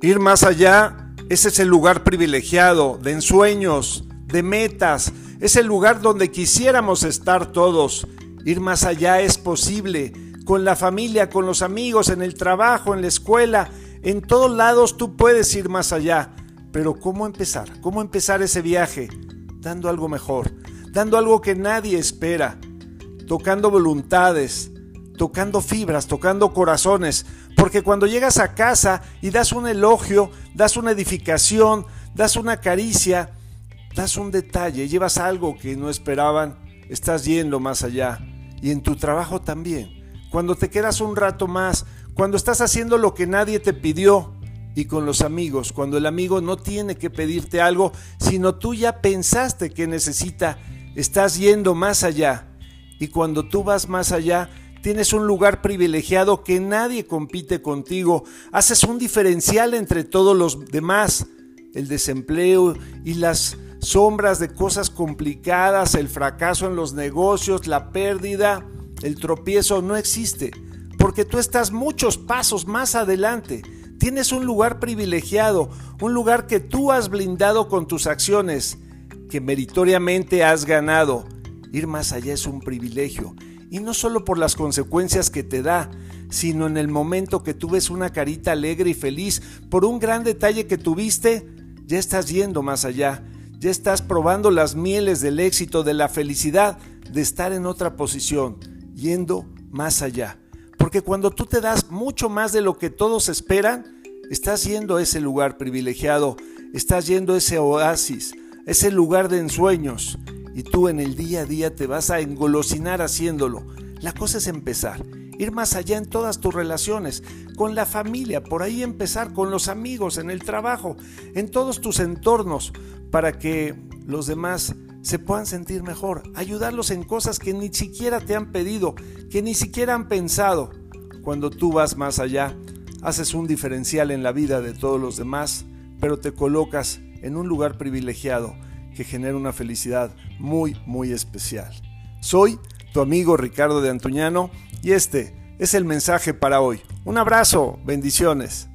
Ir más allá es ese lugar privilegiado de ensueños, de metas, es el lugar donde quisiéramos estar todos. Ir más allá es posible, con la familia, con los amigos, en el trabajo, en la escuela, en todos lados tú puedes ir más allá. Pero ¿cómo empezar? ¿Cómo empezar ese viaje? Dando algo mejor, dando algo que nadie espera, tocando voluntades, tocando fibras, tocando corazones, porque cuando llegas a casa y das un elogio, das una edificación, das una caricia, das un detalle, llevas algo que no esperaban, estás yendo más allá. Y en tu trabajo también. Cuando te quedas un rato más, cuando estás haciendo lo que nadie te pidió, y con los amigos, cuando el amigo no tiene que pedirte algo, sino tú ya pensaste que necesita, estás yendo más allá. Y cuando tú vas más allá, Tienes un lugar privilegiado que nadie compite contigo. Haces un diferencial entre todos los demás. El desempleo y las sombras de cosas complicadas, el fracaso en los negocios, la pérdida, el tropiezo no existe. Porque tú estás muchos pasos más adelante. Tienes un lugar privilegiado, un lugar que tú has blindado con tus acciones, que meritoriamente has ganado. Ir más allá es un privilegio y no solo por las consecuencias que te da, sino en el momento que tú ves una carita alegre y feliz por un gran detalle que tuviste, ya estás yendo más allá, ya estás probando las mieles del éxito, de la felicidad, de estar en otra posición, yendo más allá. Porque cuando tú te das mucho más de lo que todos esperan, estás yendo a ese lugar privilegiado, estás yendo a ese oasis, ese lugar de ensueños, y tú en el día a día te vas a engolosinar haciéndolo. La cosa es empezar, ir más allá en todas tus relaciones, con la familia, por ahí empezar con los amigos, en el trabajo, en todos tus entornos, para que los demás se puedan sentir mejor, ayudarlos en cosas que ni siquiera te han pedido, que ni siquiera han pensado. Cuando tú vas más allá, haces un diferencial en la vida de todos los demás, pero te colocas en un lugar privilegiado que genera una felicidad muy, muy especial. Soy tu amigo Ricardo de Antuñano y este es el mensaje para hoy. Un abrazo, bendiciones.